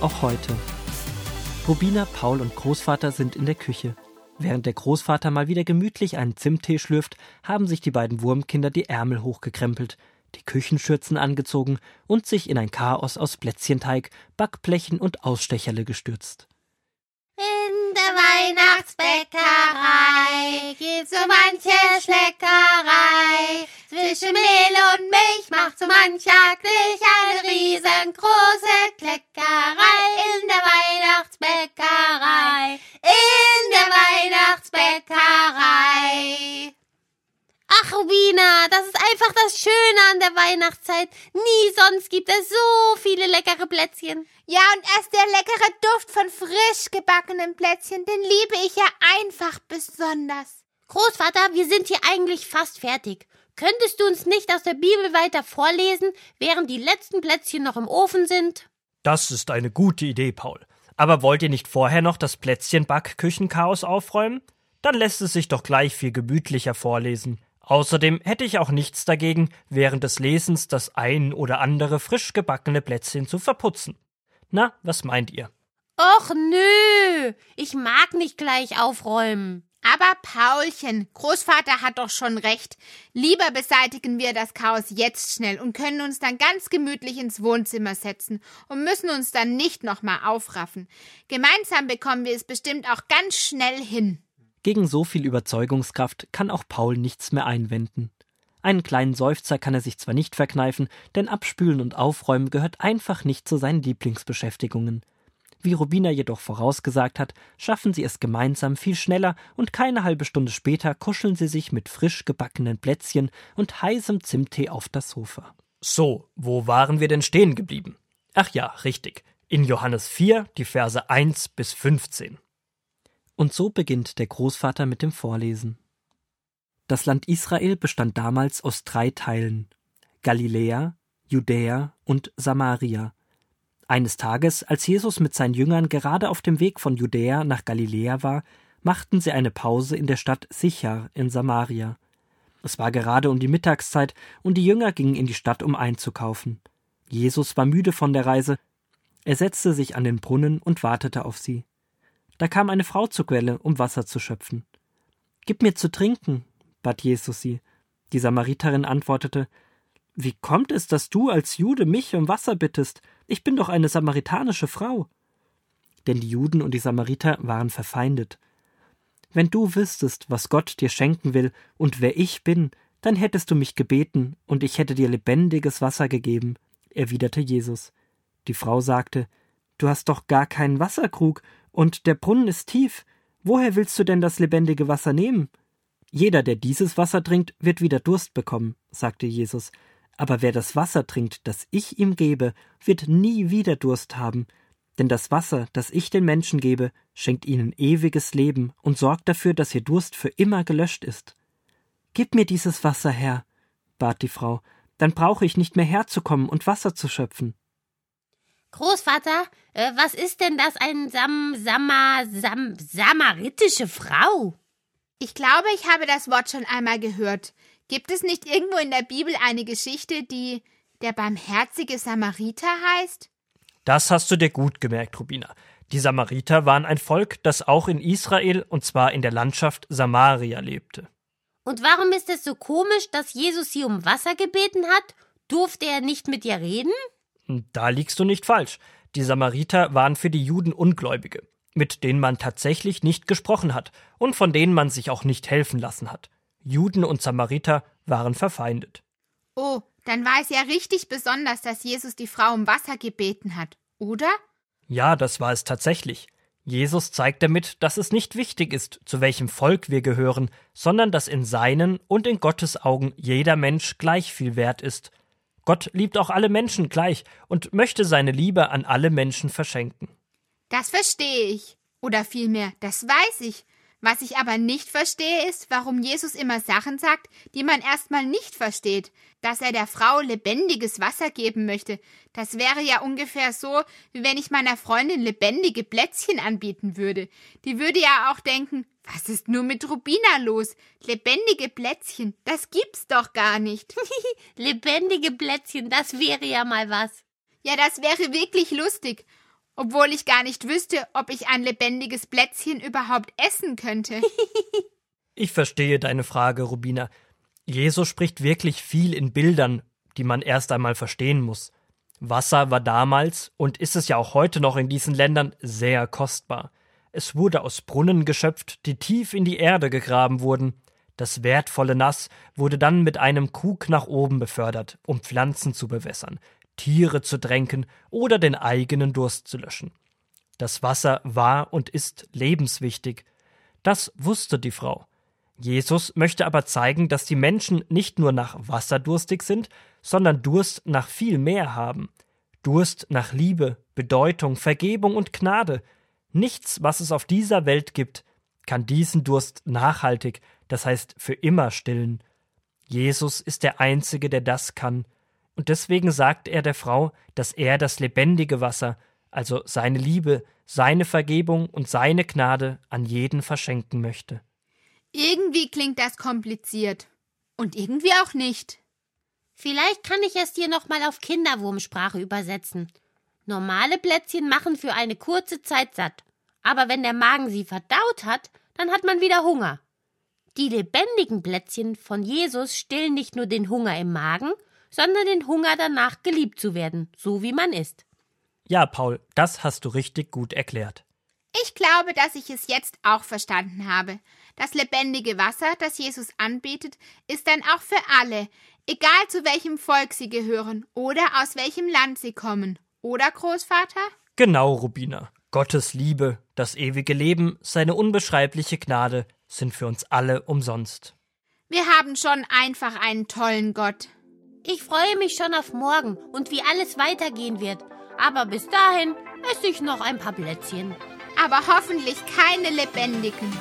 auch heute. Rubina, Paul und Großvater sind in der Küche. Während der Großvater mal wieder gemütlich einen Zimttee schlürft, haben sich die beiden Wurmkinder die Ärmel hochgekrempelt, die Küchenschürzen angezogen und sich in ein Chaos aus Plätzchenteig, Backblechen und Ausstecherle gestürzt. In der Weihnachtsbäckerei gibt's so manche Schleckerei. Zwischen Mehl und Milch macht so mancher Glich eine riesengroße Kleckerei. Einfach das Schöne an der Weihnachtszeit. Nie sonst gibt es so viele leckere Plätzchen. Ja, und erst der leckere Duft von frisch gebackenen Plätzchen, den liebe ich ja einfach besonders. Großvater, wir sind hier eigentlich fast fertig. Könntest du uns nicht aus der Bibel weiter vorlesen, während die letzten Plätzchen noch im Ofen sind? Das ist eine gute Idee, Paul. Aber wollt ihr nicht vorher noch das Plätzchen-Backküchenchaos aufräumen? Dann lässt es sich doch gleich viel gemütlicher vorlesen. Außerdem hätte ich auch nichts dagegen, während des Lesens das ein oder andere frisch gebackene Plätzchen zu verputzen. Na, was meint ihr? Och nö, ich mag nicht gleich aufräumen. Aber Paulchen, Großvater hat doch schon recht. Lieber beseitigen wir das Chaos jetzt schnell und können uns dann ganz gemütlich ins Wohnzimmer setzen und müssen uns dann nicht nochmal aufraffen. Gemeinsam bekommen wir es bestimmt auch ganz schnell hin. Gegen so viel Überzeugungskraft kann auch Paul nichts mehr einwenden. Einen kleinen Seufzer kann er sich zwar nicht verkneifen, denn Abspülen und Aufräumen gehört einfach nicht zu seinen Lieblingsbeschäftigungen. Wie Rubina jedoch vorausgesagt hat, schaffen sie es gemeinsam viel schneller und keine halbe Stunde später kuscheln sie sich mit frisch gebackenen Plätzchen und heißem Zimttee auf das Sofa. So, wo waren wir denn stehen geblieben? Ach ja, richtig. In Johannes 4, die Verse 1 bis 15. Und so beginnt der Großvater mit dem Vorlesen. Das Land Israel bestand damals aus drei Teilen Galiläa, Judäa und Samaria. Eines Tages, als Jesus mit seinen Jüngern gerade auf dem Weg von Judäa nach Galiläa war, machten sie eine Pause in der Stadt Sichar in Samaria. Es war gerade um die Mittagszeit und die Jünger gingen in die Stadt, um einzukaufen. Jesus war müde von der Reise. Er setzte sich an den Brunnen und wartete auf sie. Da kam eine Frau zur Quelle, um Wasser zu schöpfen. Gib mir zu trinken, bat Jesus sie. Die Samariterin antwortete Wie kommt es, dass du als Jude mich um Wasser bittest? Ich bin doch eine samaritanische Frau. Denn die Juden und die Samariter waren verfeindet. Wenn du wüsstest, was Gott dir schenken will und wer ich bin, dann hättest du mich gebeten, und ich hätte dir lebendiges Wasser gegeben, erwiderte Jesus. Die Frau sagte Du hast doch gar keinen Wasserkrug, und der Brunnen ist tief. Woher willst du denn das lebendige Wasser nehmen? Jeder, der dieses Wasser trinkt, wird wieder Durst bekommen, sagte Jesus. Aber wer das Wasser trinkt, das ich ihm gebe, wird nie wieder Durst haben. Denn das Wasser, das ich den Menschen gebe, schenkt ihnen ewiges Leben und sorgt dafür, dass ihr Durst für immer gelöscht ist. Gib mir dieses Wasser her, bat die Frau, dann brauche ich nicht mehr herzukommen und Wasser zu schöpfen. Großvater, äh, was ist denn das ein Sam, Samar, Sam, samaritische Frau? Ich glaube, ich habe das Wort schon einmal gehört. Gibt es nicht irgendwo in der Bibel eine Geschichte, die der barmherzige Samariter heißt? Das hast du dir gut gemerkt, Rubina. Die Samariter waren ein Volk, das auch in Israel und zwar in der Landschaft Samaria lebte. Und warum ist es so komisch, dass Jesus sie um Wasser gebeten hat? Durfte er nicht mit ihr reden? Da liegst du nicht falsch. Die Samariter waren für die Juden Ungläubige, mit denen man tatsächlich nicht gesprochen hat und von denen man sich auch nicht helfen lassen hat. Juden und Samariter waren verfeindet. Oh, dann war es ja richtig besonders, dass Jesus die Frau um Wasser gebeten hat, oder? Ja, das war es tatsächlich. Jesus zeigt damit, dass es nicht wichtig ist, zu welchem Volk wir gehören, sondern dass in seinen und in Gottes Augen jeder Mensch gleich viel wert ist Gott liebt auch alle Menschen gleich und möchte seine Liebe an alle Menschen verschenken. Das verstehe ich. Oder vielmehr, das weiß ich. Was ich aber nicht verstehe, ist, warum Jesus immer Sachen sagt, die man erstmal nicht versteht. Dass er der Frau lebendiges Wasser geben möchte, das wäre ja ungefähr so, wie wenn ich meiner Freundin lebendige Plätzchen anbieten würde. Die würde ja auch denken, was ist nur mit Rubina los? Lebendige Plätzchen, das gibt's doch gar nicht. Lebendige Plätzchen, das wäre ja mal was. Ja, das wäre wirklich lustig obwohl ich gar nicht wüsste, ob ich ein lebendiges Plätzchen überhaupt essen könnte. ich verstehe deine Frage, Rubina. Jesus spricht wirklich viel in Bildern, die man erst einmal verstehen muss. Wasser war damals und ist es ja auch heute noch in diesen Ländern sehr kostbar. Es wurde aus Brunnen geschöpft, die tief in die Erde gegraben wurden. Das wertvolle Nass wurde dann mit einem Krug nach oben befördert, um Pflanzen zu bewässern. Tiere zu tränken oder den eigenen Durst zu löschen. Das Wasser war und ist lebenswichtig. Das wusste die Frau. Jesus möchte aber zeigen, dass die Menschen nicht nur nach Wasser durstig sind, sondern Durst nach viel mehr haben. Durst nach Liebe, Bedeutung, Vergebung und Gnade. Nichts, was es auf dieser Welt gibt, kann diesen Durst nachhaltig, das heißt für immer stillen. Jesus ist der Einzige, der das kann, und deswegen sagt er der Frau, dass er das lebendige Wasser, also seine Liebe, seine Vergebung und seine Gnade an jeden verschenken möchte. Irgendwie klingt das kompliziert. Und irgendwie auch nicht. Vielleicht kann ich es dir nochmal auf Kinderwurmsprache übersetzen. Normale Plätzchen machen für eine kurze Zeit satt. Aber wenn der Magen sie verdaut hat, dann hat man wieder Hunger. Die lebendigen Plätzchen von Jesus stillen nicht nur den Hunger im Magen, sondern den Hunger danach geliebt zu werden, so wie man ist. Ja, Paul, das hast du richtig gut erklärt. Ich glaube, dass ich es jetzt auch verstanden habe. Das lebendige Wasser, das Jesus anbietet, ist dann auch für alle, egal zu welchem Volk sie gehören oder aus welchem Land sie kommen. Oder, Großvater? Genau, Rubina. Gottes Liebe, das ewige Leben, seine unbeschreibliche Gnade sind für uns alle umsonst. Wir haben schon einfach einen tollen Gott. Ich freue mich schon auf morgen und wie alles weitergehen wird. Aber bis dahin esse ich noch ein paar Plätzchen. Aber hoffentlich keine lebendigen.